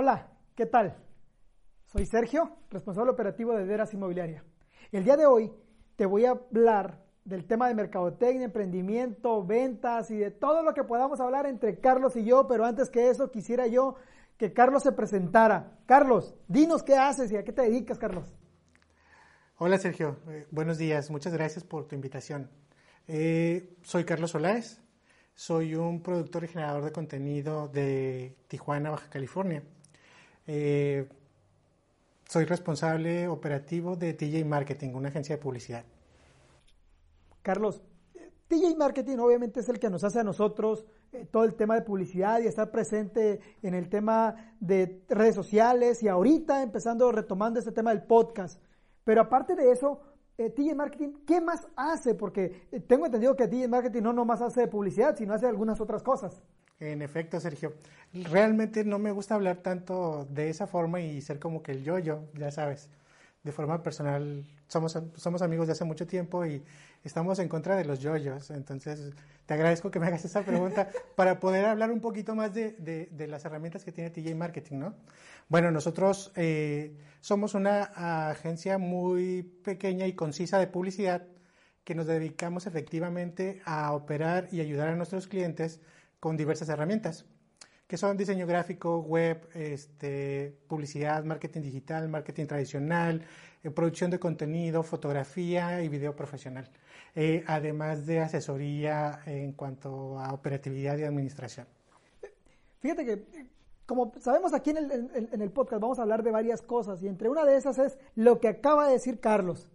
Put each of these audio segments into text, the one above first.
Hola, ¿qué tal? Soy Sergio, responsable operativo de Deras Inmobiliaria. El día de hoy te voy a hablar del tema de mercadotecnia, emprendimiento, ventas y de todo lo que podamos hablar entre Carlos y yo, pero antes que eso quisiera yo que Carlos se presentara. Carlos, dinos qué haces y a qué te dedicas, Carlos. Hola Sergio, eh, buenos días, muchas gracias por tu invitación. Eh, soy Carlos Solaes, soy un productor y generador de contenido de Tijuana, Baja California. Eh, soy responsable operativo de TJ Marketing, una agencia de publicidad. Carlos, TJ Marketing obviamente es el que nos hace a nosotros eh, todo el tema de publicidad y estar presente en el tema de redes sociales y ahorita empezando retomando este tema del podcast. Pero aparte de eso, eh, TJ Marketing, ¿qué más hace? Porque eh, tengo entendido que TJ Marketing no nomás hace publicidad, sino hace algunas otras cosas. En efecto, Sergio. Realmente no me gusta hablar tanto de esa forma y ser como que el yo-yo, ya sabes. De forma personal, somos, somos amigos de hace mucho tiempo y estamos en contra de los yoyos. Entonces, te agradezco que me hagas esa pregunta para poder hablar un poquito más de, de, las herramientas que tiene TJ Marketing, ¿no? Bueno, nosotros eh, somos una agencia muy pequeña y concisa de publicidad que nos dedicamos efectivamente a operar y ayudar a nuestros clientes con diversas herramientas, que son diseño gráfico, web, este, publicidad, marketing digital, marketing tradicional, eh, producción de contenido, fotografía y video profesional, eh, además de asesoría en cuanto a operatividad y administración. Fíjate que, como sabemos aquí en el, en el podcast, vamos a hablar de varias cosas y entre una de esas es lo que acaba de decir Carlos,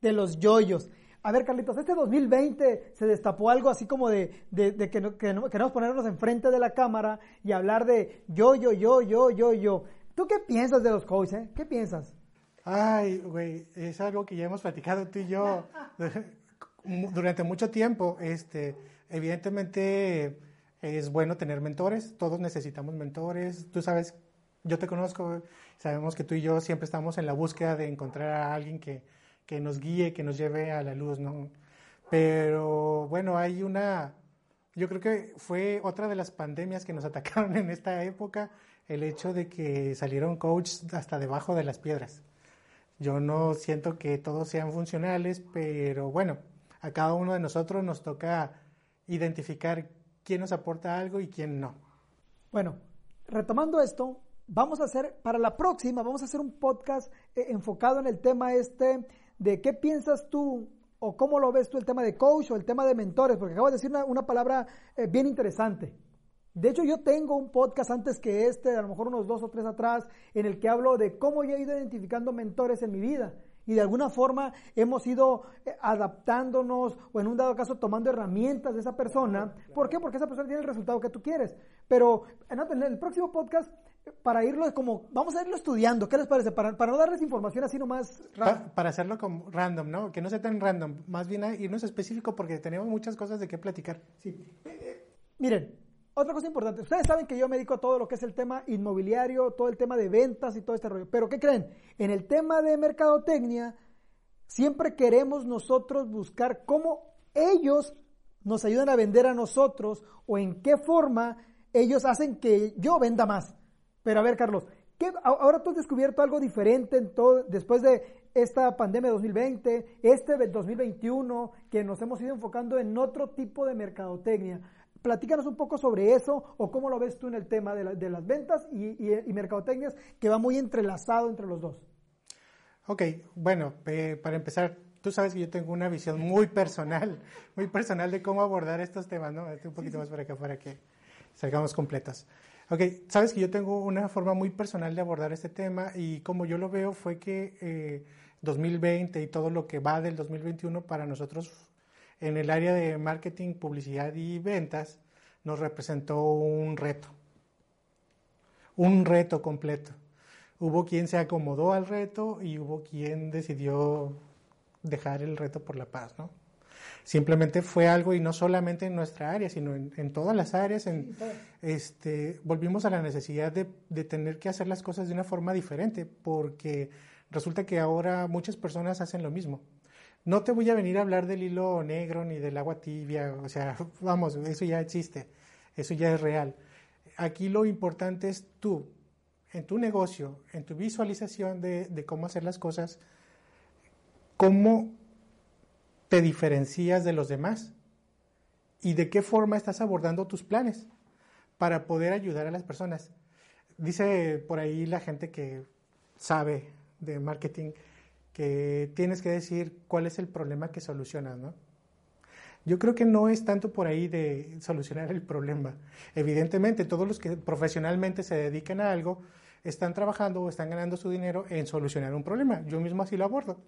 de los yoyos. A ver, Carlitos, este 2020 se destapó algo así como de, de, que, no, que queremos ponernos enfrente de la cámara y hablar de yo, yo, yo, yo, yo, yo. ¿Tú qué piensas de los coaches? Eh? ¿Qué piensas? Ay, güey, es algo que ya hemos platicado tú y yo durante mucho tiempo. Este, evidentemente es bueno tener mentores, todos necesitamos mentores. Tú sabes, yo te conozco, sabemos que tú y yo siempre estamos en la búsqueda de encontrar a alguien que, que nos guíe, que nos lleve a la luz, ¿no? Pero bueno, hay una, yo creo que fue otra de las pandemias que nos atacaron en esta época, el hecho de que salieron coaches hasta debajo de las piedras. Yo no siento que todos sean funcionales, pero bueno, a cada uno de nosotros nos toca identificar quién nos aporta algo y quién no. Bueno, retomando esto, vamos a hacer, para la próxima, vamos a hacer un podcast eh, enfocado en el tema este de qué piensas tú o cómo lo ves tú el tema de coach o el tema de mentores, porque acabo de decir una, palabra eh, bien interesante. De hecho, yo tengo un podcast antes que este, a lo mejor unos dos o tres atrás, en el que hablo de cómo yo he ido identificando mentores en mi vida. Y de alguna forma hemos ido eh, adaptándonos o en un dado caso tomando herramientas de esa persona. ¿Por qué? Porque esa persona tiene el resultado que tú quieres. Pero en el próximo podcast, para irlo como, vamos a irlo estudiando. ¿Qué les parece? Para, para no darles información así nomás. Para, para, hacerlo como random, ¿no? Que no sea tan random. Más bien irnos específico porque tenemos muchas cosas de qué platicar. Sí. Eh, eh, miren, otra cosa importante, ustedes saben que yo me dedico a todo lo que es el tema inmobiliario, todo el tema de ventas y todo este rollo. Pero ¿qué creen? En el tema de mercadotecnia, siempre queremos nosotros buscar cómo ellos nos ayudan a vender a nosotros o en qué forma ellos hacen que yo venda más. Pero a ver, Carlos, ¿qué, ahora tú has descubierto algo diferente en todo, después de esta pandemia de 2020, este 2021, que nos hemos ido enfocando en otro tipo de mercadotecnia. Platícanos un poco sobre eso o cómo lo ves tú en el tema de, las ventas y, y, mercadotecnias que va muy entrelazado entre los dos. Ok, bueno, para empezar, tú sabes que yo tengo una visión muy personal, muy personal de cómo abordar estos temas, ¿no? Un poquito más para acá para que salgamos completos. Ok, sabes que yo tengo una forma muy personal de abordar este tema y como yo lo veo fue que 2020 eh, y todo lo que va del 2021 para nosotros en el área de marketing, publicidad y ventas nos representó un reto, un reto completo. Hubo quien se acomodó al reto y hubo quien decidió dejar el reto por la paz, ¿no? Simplemente fue algo y no solamente en nuestra área, sino en, todas las áreas. En, este, volvimos a la necesidad de, de tener que hacer las cosas de una forma diferente, porque resulta que ahora muchas personas hacen lo mismo. No te voy a venir a hablar del hilo negro ni del agua tibia, o sea, vamos, eso ya existe, eso ya es real. Aquí lo importante es tú, en tu negocio, en tu visualización de, de cómo hacer las cosas, cómo te diferencias de los demás y de qué forma estás abordando tus planes para poder ayudar a las personas. Dice por ahí la gente que sabe de marketing que tienes que decir cuál es el problema que solucionas, ¿no? Yo creo que no es tanto por ahí de solucionar el problema. Evidentemente, todos los que profesionalmente se dedican a algo están trabajando o están ganando su dinero en solucionar un problema. Yo mismo así lo abordo.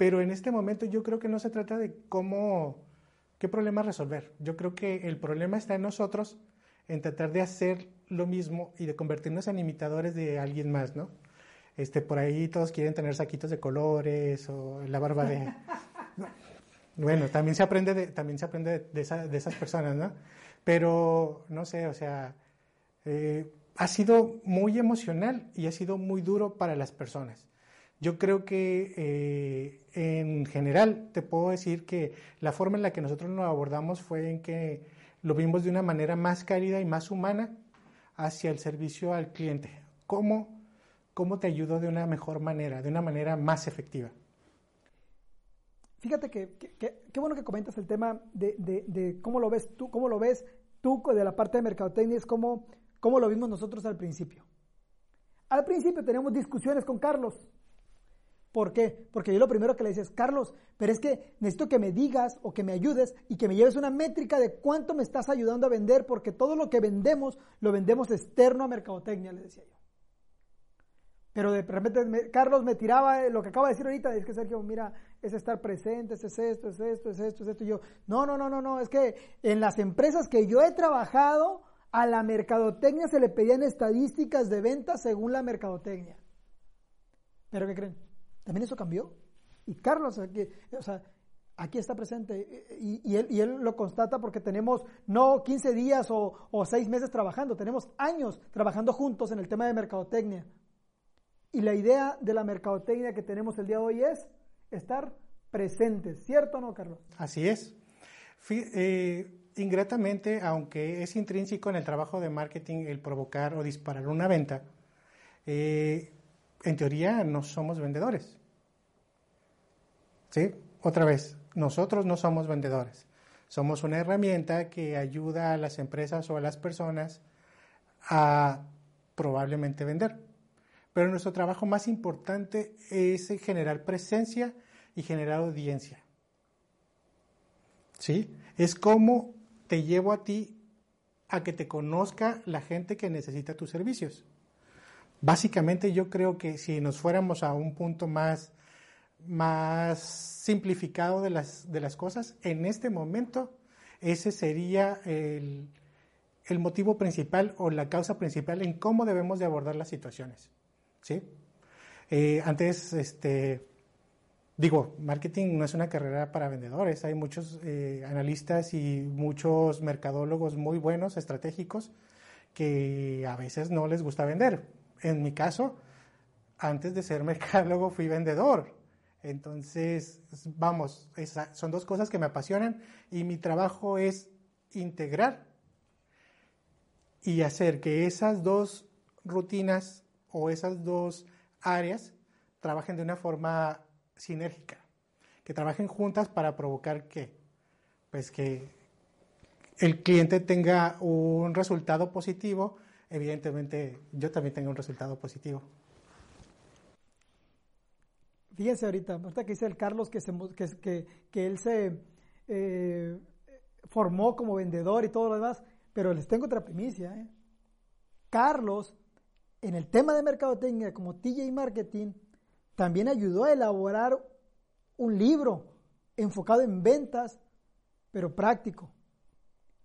Pero en este momento yo creo que no se trata de cómo, qué problema resolver. Yo creo que el problema está en nosotros, en tratar de hacer lo mismo y de convertirnos en imitadores de alguien más, ¿no? Este, por ahí todos quieren tener saquitos de colores o la barba de... Bueno, también se aprende de, también se aprende de, esas personas, ¿no? Pero, no sé, o sea, eh, ha sido muy emocional y ha sido muy duro para las personas. Yo creo que eh, en general te puedo decir que la forma en la que nosotros lo abordamos fue en que lo vimos de una manera más cálida y más humana hacia el servicio al cliente. ¿Cómo, cómo te ayudo de una mejor manera, de una manera más efectiva? Fíjate que, qué bueno que comentas el tema de, cómo lo ves tú, cómo lo ves tú de la parte de mercadotecnia, es cómo, cómo lo vimos nosotros al principio. Al principio tenemos discusiones con Carlos. ¿Por qué? Porque yo lo primero que le decía es, Carlos, pero es que necesito que me digas o que me ayudes y que me lleves una métrica de cuánto me estás ayudando a vender, porque todo lo que vendemos lo vendemos externo a mercadotecnia, le decía yo. Pero de repente Carlos me tiraba lo que acaba de decir ahorita, es que Sergio, mira, es estar presente, es esto, es esto, es esto, es esto. Y yo, no, no, no, no, no, es que en las empresas que yo he trabajado, a la mercadotecnia se le pedían estadísticas de ventas según la mercadotecnia. ¿Pero qué creen? También eso cambió. Y Carlos, aquí, o sea, aquí está presente y, él, y, él, lo constata porque tenemos no 15 días o, o 6 meses trabajando, tenemos años trabajando juntos en el tema de mercadotecnia. Y la idea de la mercadotecnia que tenemos el día de hoy es estar presentes, ¿cierto o no, Carlos? Así es. Eh, ingratamente, aunque es intrínseco en el trabajo de marketing el provocar o disparar una venta, eh, en teoría no somos vendedores. ¿Sí? Otra vez, nosotros no somos vendedores. Somos una herramienta que ayuda a las empresas o a las personas a probablemente vender pero nuestro trabajo más importante es generar presencia y generar audiencia. ¿Sí? Es como te llevo a ti a que te conozca la gente que necesita tus servicios. Básicamente yo creo que si nos fuéramos a un punto más, más simplificado de las, de las cosas, en este momento ese sería el, el motivo principal o la causa principal en cómo debemos de abordar las situaciones. ¿sí? Eh, antes, este, digo, marketing no es una carrera para vendedores, hay muchos eh, analistas y muchos mercadólogos muy buenos, estratégicos, que a veces no les gusta vender. En mi caso, antes de ser mercadólogo fui vendedor. Entonces, vamos, son dos cosas que me apasionan y mi trabajo es integrar y hacer que esas dos rutinas o esas dos áreas trabajen de una forma sinérgica, que trabajen juntas para provocar que, pues que el cliente tenga un resultado positivo, evidentemente yo también tengo un resultado positivo. Fíjense ahorita, ahorita que dice el Carlos que, se, que, que, él se eh, formó como vendedor y todo lo demás, pero les tengo otra primicia. ¿eh? Carlos en el tema de mercadotecnia como TJ Marketing, también ayudó a elaborar un libro enfocado en ventas, pero práctico.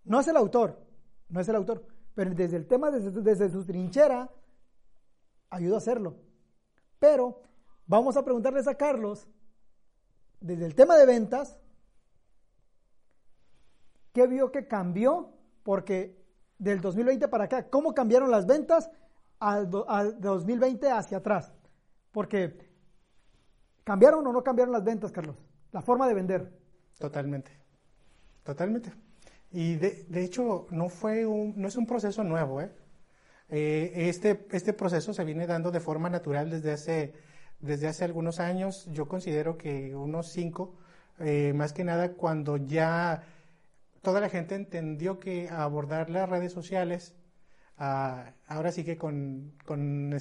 No es el autor, no es el autor, pero desde el tema, desde, desde su trinchera, ayudó a hacerlo. Pero vamos a preguntarles a Carlos, desde el tema de ventas, ¿qué vio que cambió? Porque del 2020 para acá, ¿cómo cambiaron las ventas? al, 2020 hacia atrás. Porque ¿cambiaron o no cambiaron las ventas, Carlos? La forma de vender. Totalmente. Totalmente. Y de, de hecho, no, fue un, no es un proceso nuevo. ¿eh? Eh, este, este proceso se viene dando de forma natural desde hace, desde hace algunos años, yo considero que unos cinco, eh, más que nada cuando ya toda la gente entendió que abordar las redes sociales, ah, ahora sí que con, con,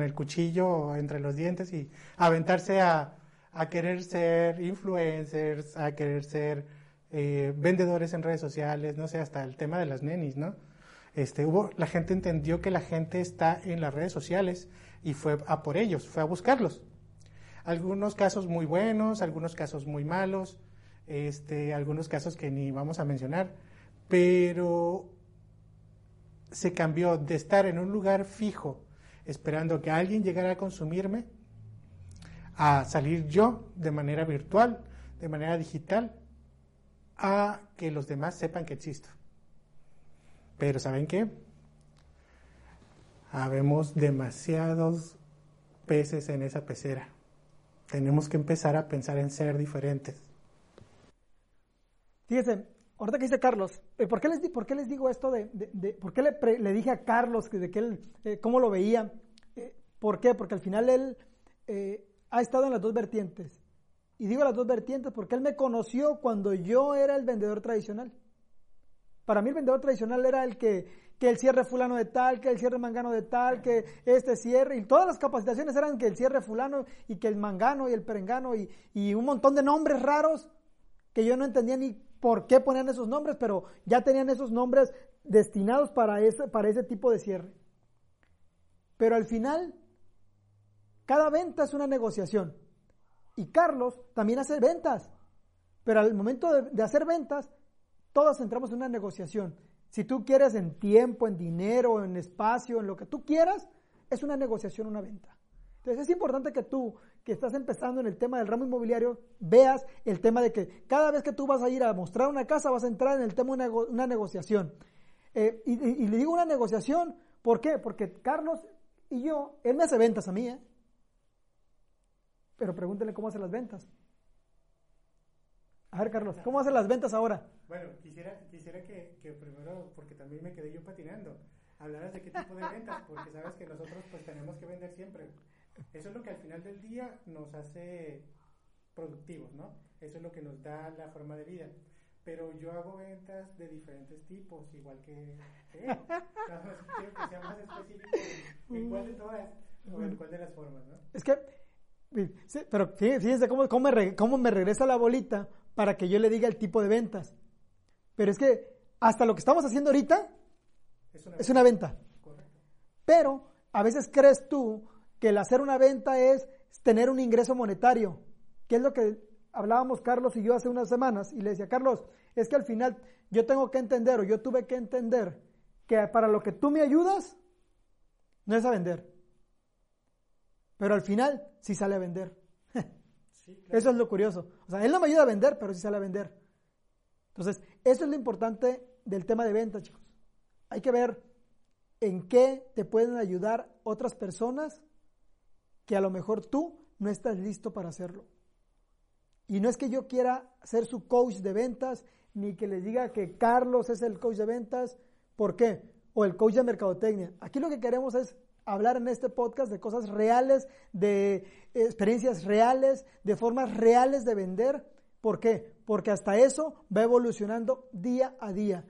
el cuchillo entre los dientes y aventarse a, a querer ser influencers, a querer ser eh, vendedores en redes sociales, no sé, hasta el tema de las nenis, ¿no? Este, hubo, la gente entendió que la gente está en las redes sociales y fue a por ellos, fue a buscarlos. Algunos casos muy buenos, algunos casos muy malos, este, algunos casos que ni vamos a mencionar, pero se cambió de estar en un lugar fijo esperando que alguien llegara a consumirme a salir yo de manera virtual, de manera digital, a que los demás sepan que existo. Pero ¿saben qué? Habemos demasiados peces en esa pecera. Tenemos que empezar a pensar en ser diferentes. Fíjense, ahorita que dice Carlos, eh, ¿por qué les, por qué les digo esto de, por qué le, dije a Carlos de que él, eh, cómo lo veía? Eh, ¿Por qué? Porque al final él ha estado en las dos vertientes. Y digo las dos vertientes porque él me conoció cuando yo era el vendedor tradicional. Para mí el vendedor tradicional era el que, que el cierre fulano de tal, que el cierre mangano de tal, que este cierre, y todas las capacitaciones eran que el cierre fulano y que el mangano y el perengano y, y un montón de nombres raros que yo no entendía ni por qué ponían esos nombres, pero ya tenían esos nombres destinados para ese, para ese tipo de cierre. Pero al final, cada venta es una negociación. Y Carlos también hace ventas. Pero al momento de, hacer ventas, todos entramos en una negociación. Si tú quieres en tiempo, en dinero, en espacio, en lo que tú quieras, es una negociación, una venta. Entonces es importante que tú, que estás empezando en el tema del ramo inmobiliario, veas el tema de que cada vez que tú vas a ir a mostrar una casa, vas a entrar en el tema de una, negociación. Eh, y, y, le digo una negociación, ¿por qué? Porque Carlos y yo, él me hace ventas a mí, ¿eh? Pero pregúntenle cómo hace las ventas. A ver, Carlos, ¿cómo hace las ventas ahora? Bueno, quisiera, quisiera que, que primero, porque también me quedé yo patinando, hablaras de qué tipo de ventas, porque sabes que nosotros pues tenemos que vender siempre. Eso es lo que al final del día nos hace productivos, ¿no? Eso es lo que nos da la forma de vida. Pero yo hago ventas de diferentes tipos, igual que quiero que sea más específico en cuál de todas o en cuál de las formas, ¿no? Es que pero fíjense cómo, cómo, me, cómo me regresa la bolita para que yo le diga el tipo de ventas. Pero es que hasta lo que estamos haciendo ahorita es una, venta. Pero a veces crees tú que el hacer una venta es tener un ingreso monetario, que es lo que hablábamos Carlos y yo hace unas semanas, y le decía, Carlos, es que al final yo tengo que entender o yo tuve que entender que para lo que tú me ayudas no es a vender, pero al final sí sale a vender. Eso es lo curioso. O sea, él no me ayuda a vender, pero sí sale a vender. Entonces, eso es lo importante del tema de venta, chicos. Hay que ver en qué te pueden ayudar otras personas que a lo mejor tú no estás listo para hacerlo. Y no es que yo quiera ser su coach de ventas, ni que les diga que Carlos es el coach de ventas. ¿Por qué? O el coach de mercadotecnia. Aquí lo que queremos es hablar en este podcast de cosas reales, de experiencias reales, de formas reales de vender. ¿Por qué? Porque hasta eso va evolucionando día a día.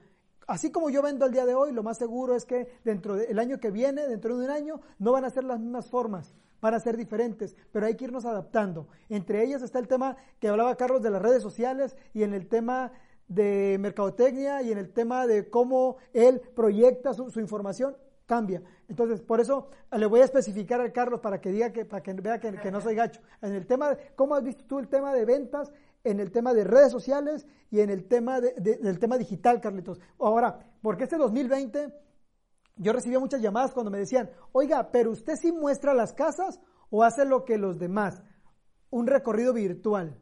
Así como yo vendo el día de hoy, lo más seguro es que dentro del año que viene, dentro de un año, no van a ser las mismas formas, van a ser diferentes, pero hay que irnos adaptando. Entre ellas está el tema que hablaba Carlos de las redes sociales y en el tema de mercadotecnia y en el tema de cómo él proyecta su, su información cambia. Entonces, por eso le voy a especificar a Carlos para que diga que, para que vea que, no soy gacho. En el tema, de, ¿cómo has visto tú el tema de ventas? En el tema de redes sociales y en el tema de, del tema digital, Carlitos. Ahora, porque este 2020 yo recibía muchas llamadas cuando me decían, oiga, pero usted sí muestra las casas o hace lo que los demás, un recorrido virtual.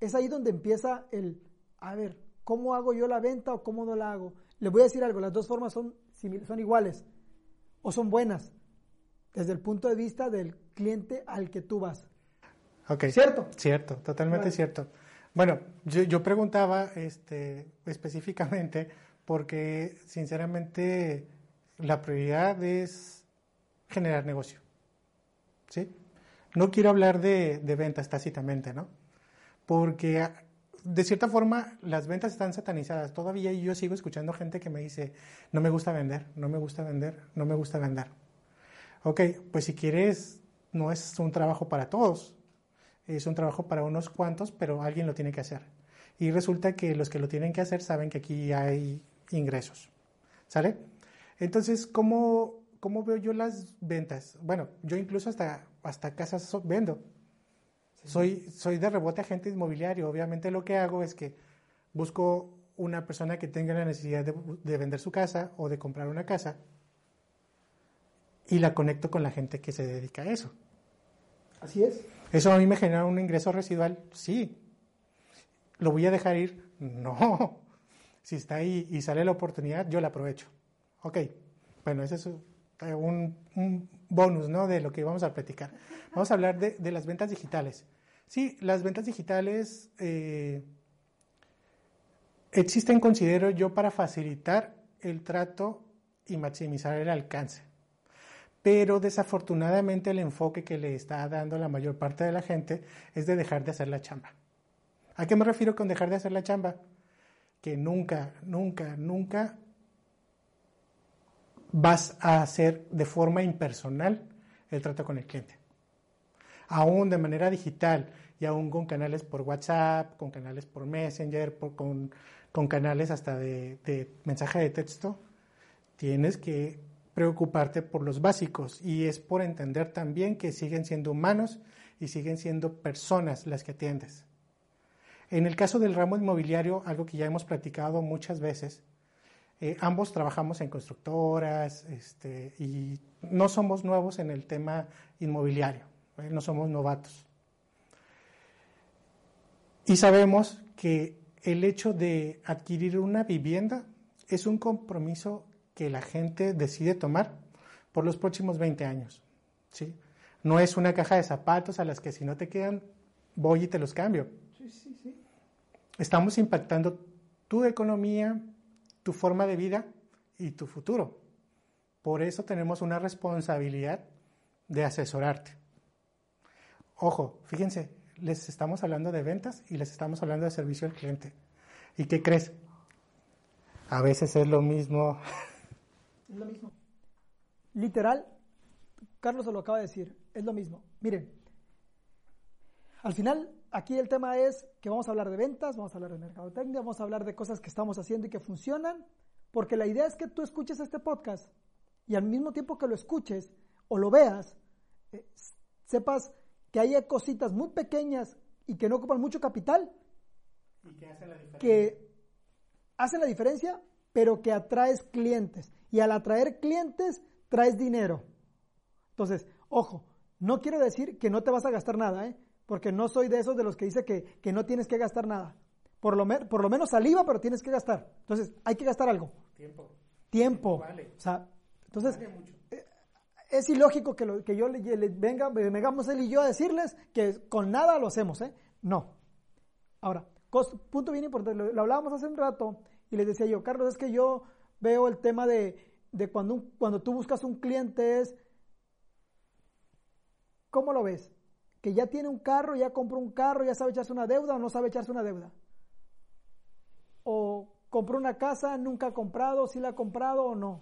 Es ahí donde empieza el, a ver, ¿cómo hago yo la venta o cómo no la hago? Le voy a decir algo, las dos formas son son iguales o son buenas desde el punto de vista del cliente al que tú vas. Ok. ¿Cierto? Cierto, totalmente cierto. Bueno, yo, preguntaba este, específicamente porque sinceramente la prioridad es generar negocio. ¿Sí? No quiero hablar de, de ventas tácitamente, ¿no? Porque de cierta forma las ventas están satanizadas. Todavía yo sigo escuchando gente que me dice, no me gusta vender, no me gusta vender, no me gusta vender. Ok, pues si quieres, no es un trabajo para todos, es un trabajo para unos cuantos, pero alguien lo tiene que hacer. Y resulta que los que lo tienen que hacer saben que aquí hay ingresos. ¿Sale? Entonces, ¿cómo, cómo veo yo las ventas? Bueno, yo incluso hasta, hasta casas vendo. Soy, soy de rebote agente inmobiliario. Obviamente lo que hago es que busco una persona que tenga la necesidad de, vender su casa o de comprar una casa y la conecto con la gente que se dedica a eso. Así es. ¿Eso a mí me genera un ingreso residual? Sí. ¿Lo voy a dejar ir? No. Si está ahí y sale la oportunidad, yo la aprovecho. Ok. Bueno, ese es un, un bonus ¿no? de lo que vamos a platicar. Vamos a hablar de, de las ventas digitales. Sí, las ventas digitales eh, existen, considero yo, para facilitar el trato y maximizar el alcance. Pero desafortunadamente el enfoque que le está dando la mayor parte de la gente es de dejar de hacer la chamba. ¿A qué me refiero con dejar de hacer la chamba? Que nunca, nunca, nunca vas a hacer de forma impersonal el trato con el cliente aún de manera digital y aún con canales por WhatsApp, con canales por Messenger, con, canales hasta de, mensaje de texto, tienes que preocuparte por los básicos y es por entender también que siguen siendo humanos y siguen siendo personas las que atiendes. En el caso del ramo inmobiliario, algo que ya hemos platicado muchas veces, eh, ambos trabajamos en constructoras este, y no somos nuevos en el tema inmobiliario no somos novatos. Y sabemos que el hecho de adquirir una vivienda es un compromiso que la gente decide tomar por los próximos 20 años. ¿sí? No es una caja de zapatos a las que si no te quedan, voy y te los cambio. Estamos impactando tu economía, tu forma de vida y tu futuro. Por eso tenemos una responsabilidad de asesorarte. Ojo, fíjense, les estamos hablando de ventas y les estamos hablando de servicio al cliente. ¿Y qué crees? A veces es lo mismo. Es lo mismo. Literal, Carlos se lo acaba de decir, es lo mismo. Miren, al final aquí el tema es que vamos a hablar de ventas, vamos a hablar de mercadotecnia, vamos a hablar de cosas que estamos haciendo y que funcionan, porque la idea es que tú escuches este podcast y al mismo tiempo que lo escuches o lo veas, eh, sepas que haya cositas muy pequeñas y que no ocupan mucho capital, y que hacen la diferencia. que hacen la diferencia, pero que atraes clientes. Y al atraer clientes, traes dinero. Entonces, ojo, no quiero decir que no te vas a gastar nada, ¿eh? porque no soy de esos de los que dice que, que no tienes que gastar nada. Por lo, por lo menos saliva, pero tienes que gastar. Entonces, hay que gastar algo. Tiempo. Tiempo. Vale. O sea, entonces, Vale mucho es ilógico que, que yo le, venga, vengamos él y yo a decirles que con nada lo hacemos, ¿eh? No. Ahora, punto bien importante, lo, hablábamos hace un rato y les decía yo, Carlos, es que yo veo el tema de, de cuando, cuando tú buscas un cliente es, ¿cómo lo ves? Que ya tiene un carro, ya compró un carro, ya sabe echarse una deuda o no sabe echarse una deuda. O compró una casa, nunca ha comprado, si la ha comprado o no.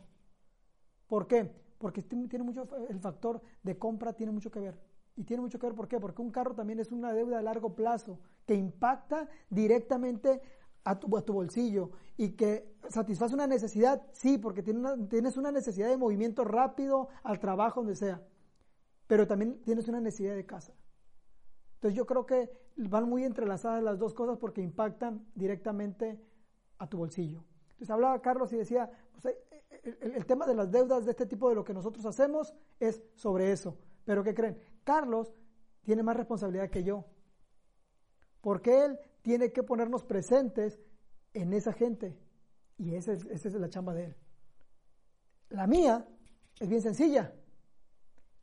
¿Por qué? Porque tiene mucho, el factor de compra tiene mucho que ver. Y tiene mucho que ver, ¿por qué? Porque un carro también es una deuda a largo plazo que impacta directamente a tu, a tu bolsillo y que satisface una necesidad, sí, porque tienes una necesidad de movimiento rápido al trabajo, donde sea, pero también tienes una necesidad de casa. Entonces yo creo que van muy entrelazadas las dos cosas porque impactan directamente a tu bolsillo. Entonces hablaba Carlos y decía, pues, el, tema de las deudas de este tipo de lo que nosotros hacemos es sobre eso. Pero ¿qué creen? Carlos tiene más responsabilidad que yo. Porque él tiene que ponernos presentes en esa gente. Y esa es, la chamba de él. La mía es bien sencilla.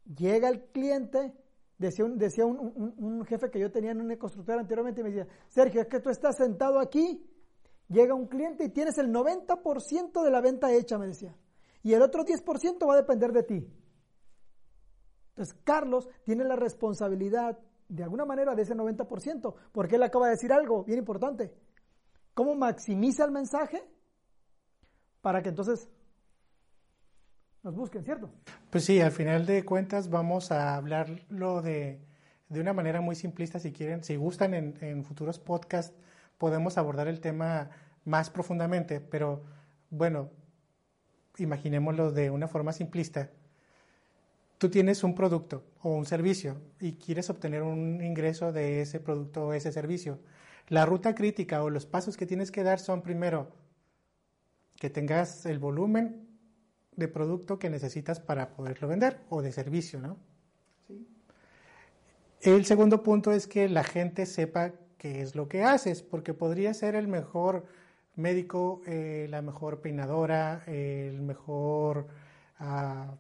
Llega el cliente, decía, un, decía un, un, jefe que yo tenía en una constructora anteriormente, y me decía, Sergio, es que tú estás sentado aquí Llega un cliente y tienes el 90% de la venta hecha, me decía. y el otro 10% va a depender de ti. Entonces, Carlos tiene la responsabilidad, de alguna manera, de ese 90%, porque él acaba de decir algo bien importante. ¿Cómo maximiza el mensaje? Para que entonces nos busquen, ¿cierto? Pues sí, al final de cuentas vamos a hablarlo de, de una manera muy simplista, si quieren, si gustan en, en futuros podcasts, podemos abordar el tema más profundamente, pero bueno, imaginémoslo de una forma simplista. Tú tienes un producto o un servicio y quieres obtener un ingreso de ese producto o ese servicio. La ruta crítica o los pasos que tienes que dar son primero que tengas el volumen de producto que necesitas para poderlo vender o de servicio, ¿no? Sí. El segundo punto es que la gente sepa es lo que haces, porque podría ser el mejor médico, eh, la mejor peinadora, el mejor uh,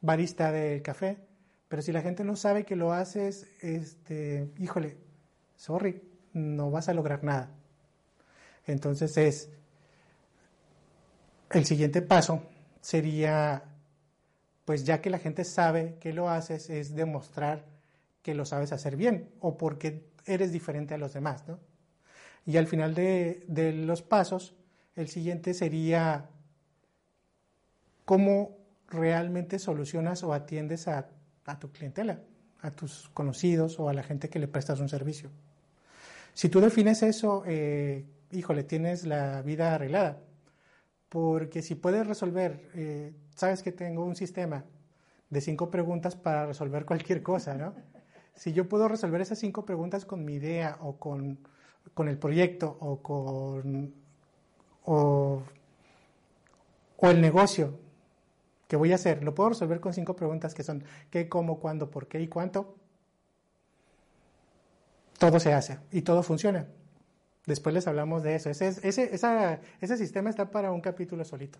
barista del café, pero si la gente no sabe que lo haces, este, híjole, sorry, no vas a lograr nada. Entonces es, el siguiente paso sería, pues ya que la gente sabe que lo haces, es demostrar que lo sabes hacer bien o porque eres diferente a los demás, ¿no? Y al final de, los pasos, el siguiente sería cómo realmente solucionas o atiendes a, a, tu clientela, a tus conocidos o a la gente que le prestas un servicio. Si tú defines eso, eh, híjole, tienes la vida arreglada. Porque si puedes resolver, eh, sabes que tengo un sistema de cinco preguntas para resolver cualquier cosa, ¿no? Si yo puedo resolver esas cinco preguntas con mi idea o con, con el proyecto o con o, el negocio que voy a hacer, lo puedo resolver con cinco preguntas que son qué, cómo, cuándo, por qué y cuánto. Todo se hace y todo funciona. Después les hablamos de eso. Ese, ese, esa, ese sistema está para un capítulo solito.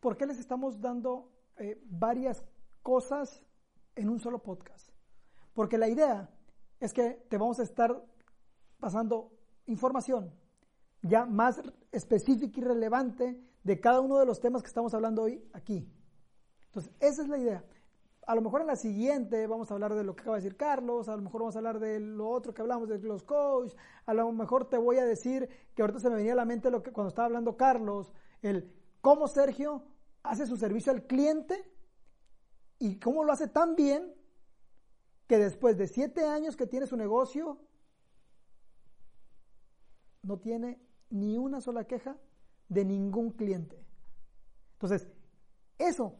¿Por qué les estamos dando eh, varias cosas en un solo podcast? Porque la idea es que te vamos a estar pasando información ya más específica y relevante de cada uno de los temas que estamos hablando hoy aquí. Entonces, esa es la idea. A lo mejor en la siguiente vamos a hablar de lo que acaba de decir Carlos, a lo mejor vamos a hablar de lo otro que hablamos de los coaches, a lo mejor te voy a decir que ahorita se me venía a la mente lo que cuando estaba hablando Carlos, el cómo Sergio hace su servicio al cliente y cómo lo hace tan bien que después de siete años que tiene su negocio, no tiene ni una sola queja de ningún cliente. Entonces, eso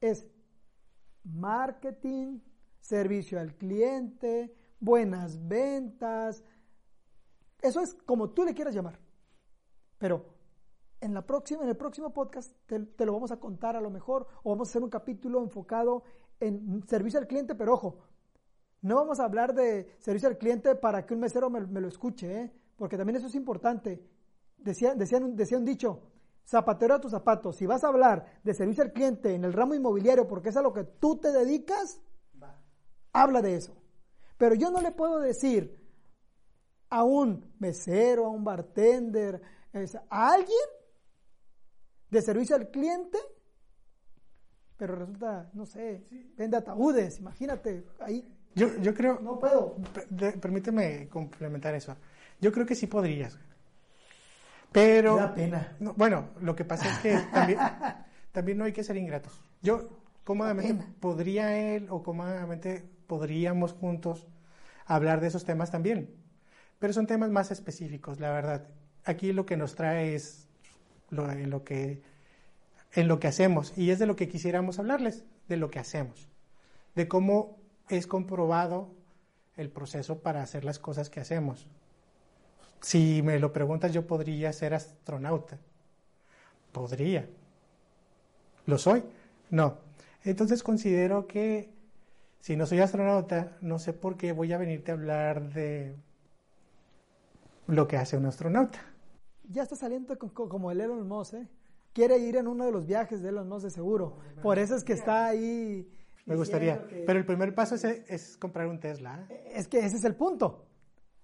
es marketing, servicio al cliente, buenas ventas. Eso es como tú le quieras llamar. Pero en, la próxima, en el próximo podcast te, te, lo vamos a contar a lo mejor o vamos a hacer un capítulo enfocado en servicio al cliente, pero ojo, no vamos a hablar de servicio al cliente para que un mesero me, me lo escuche, ¿eh? porque también eso es importante. Decía, decía un dicho, zapatero a tus zapatos. Si vas a hablar de servicio al cliente en el ramo inmobiliario porque es a lo que tú te dedicas, habla de eso. Pero yo no le puedo decir a un mesero, a un bartender, a alguien de servicio al cliente, pero resulta, no sé, vende ataúdes, imagínate, ahí. Yo, yo creo... No puedo. Permíteme complementar eso. Yo creo que sí podrías. Pero. da pena. bueno, lo que pasa es que también, también no hay que ser ingratos. Yo cómodamente podría él o cómodamente podríamos juntos hablar de esos temas también. Pero son temas más específicos, la verdad. Aquí lo que nos trae es lo, en, lo que, en lo que hacemos. Y es de lo que quisiéramos hablarles, de lo que hacemos. De cómo es comprobado el proceso para hacer las cosas que hacemos. Si me lo preguntas, yo podría ser astronauta. Podría. ¿Lo soy? No. Entonces considero que si no soy astronauta, no sé por qué voy a venirte a hablar de lo que hace un astronauta. Ya está saliendo como el Elon Musk, ¿eh? Quiere ir en uno de los viajes de Elon Musk de seguro. Por eso es que está ahí. Me gustaría. Pero el primer paso es, es comprar un Tesla. ¿eh? Es que ese es el punto.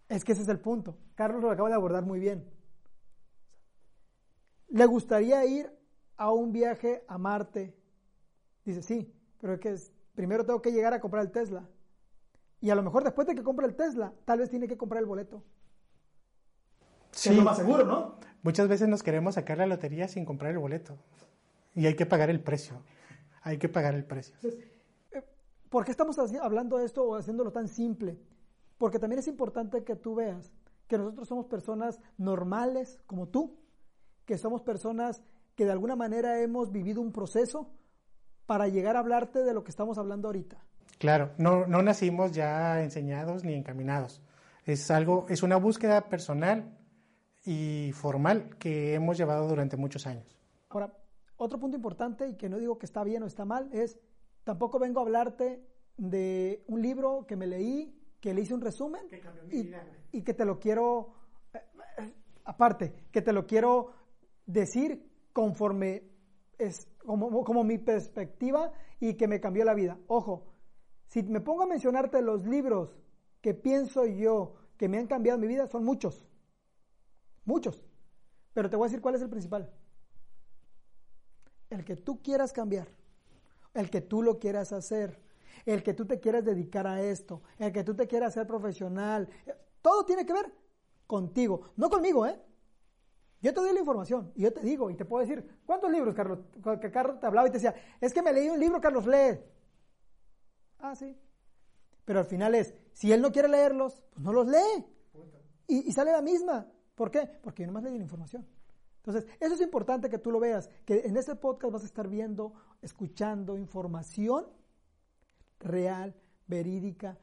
Es que ese es el punto. Carlos lo acaba de abordar muy bien. Le gustaría ir a un viaje a Marte. Dice, sí, pero es que primero tengo que llegar a comprar el Tesla. Y a lo mejor después de que compre el Tesla, tal vez tiene que comprar el boleto. Sí. Es lo más seguro, ¿no? Muchas veces nos queremos sacar la lotería sin comprar el boleto. Y hay que pagar el precio. Hay que pagar el precio. Entonces, ¿Por qué estamos hablando de esto o haciéndolo tan simple? Porque también es importante que tú veas que nosotros somos personas normales como tú, que somos personas que de alguna manera hemos vivido un proceso para llegar a hablarte de lo que estamos hablando ahorita. Claro, no, no nacimos ya enseñados ni encaminados. Es algo, es una búsqueda personal y formal que hemos llevado durante muchos años. Ahora, otro punto importante y que no digo que está bien o está mal es, tampoco vengo a hablarte de un libro que me leí, que le hice un resumen Que y, vida, y que te lo quiero, eh, eh, aparte, que te lo quiero decir conforme es como, como mi perspectiva y que me cambió la vida. Ojo, si me pongo a mencionarte los libros que pienso yo que me han cambiado mi vida, son muchos. Muchos. Pero te voy a decir cuál es el principal. El que tú quieras cambiar, el que tú lo quieras hacer, el que tú te quieras dedicar a esto, el que tú te quieras ser profesional, eh, todo tiene que ver contigo, no conmigo, ¿eh? Yo te doy la información y yo te digo y te puedo decir, ¿cuántos libros, Carlos? Que Carlos te hablaba y te decía, es que me leí un libro, Carlos, lee. Ah, sí. Pero al final es, si él no quiere leerlos, pues no los lee. Y, y sale la misma. ¿Por qué? Porque yo nomás leí la información. Entonces, eso es importante que tú lo veas, que en este podcast vas a estar viendo, escuchando información real, verídica,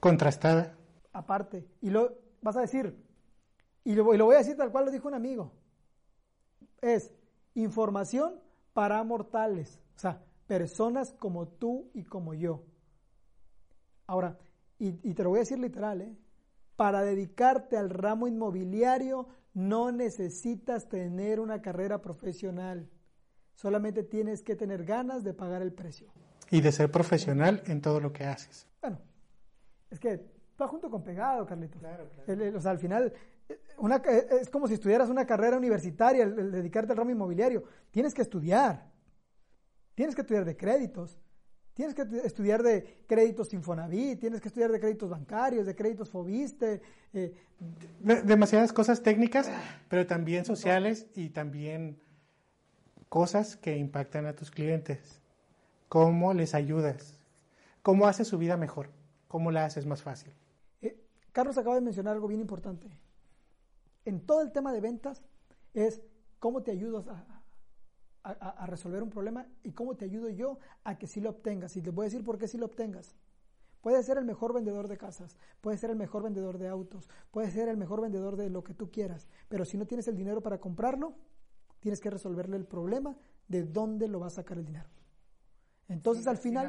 Contrastada. aparte. Y lo vas a decir, y lo, y lo voy a decir tal cual lo dijo un amigo, es información para mortales, o sea, personas como tú y como yo. Ahora, y, y te lo voy a decir literal, ¿eh? para dedicarte al ramo inmobiliario no necesitas tener una carrera profesional, solamente tienes que tener ganas de pagar el precio. Y de ser profesional en todo lo que haces. Bueno, es que va junto con pegado, Carlitos. Claro, claro. El- el- o sea, al final, eh, una, eh, es como si estudiaras una carrera universitaria, el, el dedicarte al ramo inmobiliario. Tienes que estudiar. Tienes que estudiar de créditos. Tienes que tu- estudiar de créditos Infonavit, tienes que estudiar de créditos bancarios, de créditos Fobiste. eh, De- demasiadas cosas técnicas, pero también sociales y también cosas que impactan a tus clientes. ¿Cómo les ayudas? ¿Cómo haces su vida mejor? ¿Cómo la haces más fácil? Eh, Carlos acaba de mencionar algo bien importante. En todo el tema de ventas es cómo te ayudas a, a- resolver un problema y cómo te ayudo yo a que sí lo obtengas. Y te voy a decir por qué sí lo obtengas. Puedes ser el mejor vendedor de casas, puedes ser el mejor vendedor de autos, puedes ser el mejor vendedor de lo que tú quieras, pero si no tienes el dinero para comprarlo, tienes que resolverle el problema de dónde lo va a sacar el dinero. Entonces al final,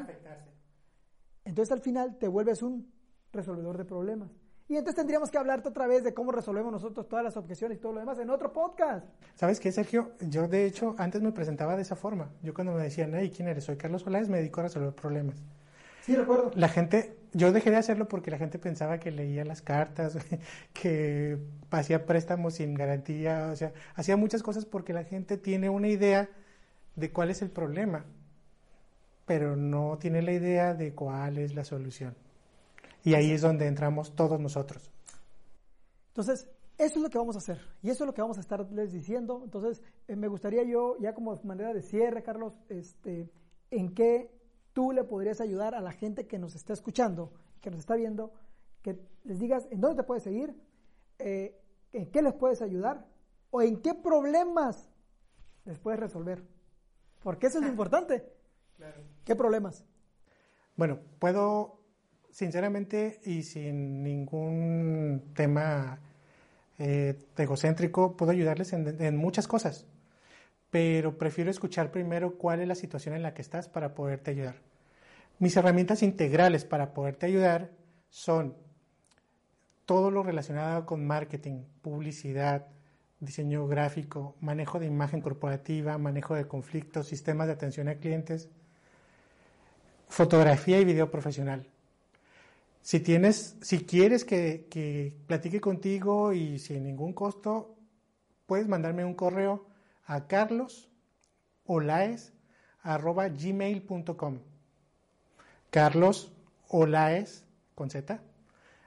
entonces al final te vuelves un resolvedor de problemas. Y entonces tendríamos que hablarte otra vez de cómo resolvemos nosotros todas las objeciones y todo lo demás en otro podcast. ¿Sabes qué, Sergio? Yo, de hecho, antes me presentaba de esa forma. Yo cuando me decían, hey, ¿quién eres? Soy Carlos Solás, me dedico a resolver problemas. Sí, recuerdo. La gente, yo dejé de hacerlo porque la gente pensaba que leía las cartas, que hacía préstamos sin garantía, o sea, hacía muchas cosas porque la gente tiene una idea de cuál es el problema, pero no tiene la idea de cuál es la solución. Y ahí es donde entramos todos nosotros. Entonces, eso es lo que vamos a hacer y eso es lo que vamos a estarles diciendo. Entonces, eh, me gustaría yo, ya como manera de cierre, Carlos, este, en qué tú le podrías ayudar a la gente que nos está escuchando, que nos está viendo, que les digas en dónde te puedes seguir, eh, en qué les puedes ayudar o en qué problemas les puedes resolver. Porque eso es lo importante. ¿Qué problemas? Bueno, puedo, sinceramente y sin ningún tema eh, egocéntrico, puedo ayudarles en, en muchas cosas, pero prefiero escuchar primero cuál es la situación en la que estás para poderte ayudar. Mis herramientas integrales para poderte ayudar son todo lo relacionado con marketing, publicidad, diseño gráfico, manejo de imagen corporativa, manejo de conflictos, sistemas de atención a clientes, fotografía y video profesional. Si tienes, si quieres que, que platique contigo y sin ningún costo, puedes mandarme un correo a carlos carlosolaes.gmail.com Carlos Olaes, con Z,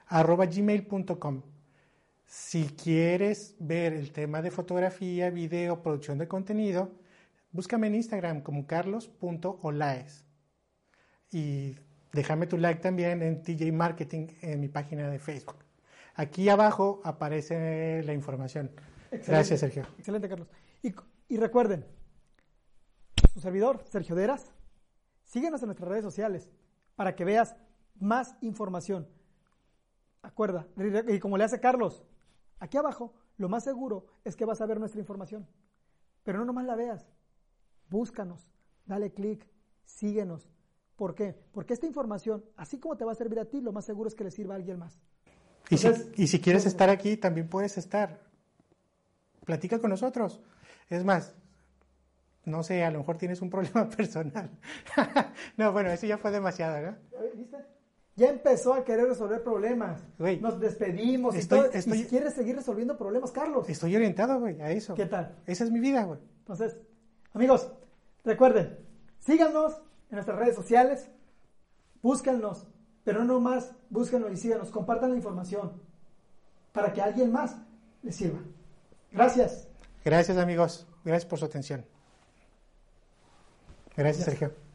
arroba gmail.com. Si quieres ver el tema de fotografía, video, producción de contenido, búscame en Instagram como carlos.olaes. Y déjame tu like también en TJ Marketing en mi página de Facebook. Aquí abajo aparece la información. Gracias, Sergio. Excelente, Carlos. Y, y recuerden, su servidor, Sergio Deras, síguenos en nuestras redes sociales para que veas más información. Acuerda, y como le hace Carlos, aquí abajo lo más seguro es que vas a ver nuestra información. Pero no nomás la veas, búscanos, dale clic, síguenos. ¿Por qué? Porque esta información, así como te va a servir a ti, lo más seguro es que le sirva a alguien más. Y, si, y si quieres estar aquí, también puedes estar. Platica con nosotros. Es más, no sé, a lo mejor tienes un problema personal. no, bueno, eso ya fue demasiado, ¿no? ¿Viste? Ya empezó a querer resolver problemas. Nos despedimos y todo. y quieres seguir resolviendo problemas, Carlos. Estoy orientado, güey, a eso. ¿Qué tal? Esa es mi vida, güey. Entonces, amigos, recuerden, síganos en nuestras redes sociales, búsquennos, pero no más, búsquennos y síganos, compartan la información para que a alguien más les sirva. Gracias. Gracias, amigos. Gracias por su atención. Gracias, Sergio.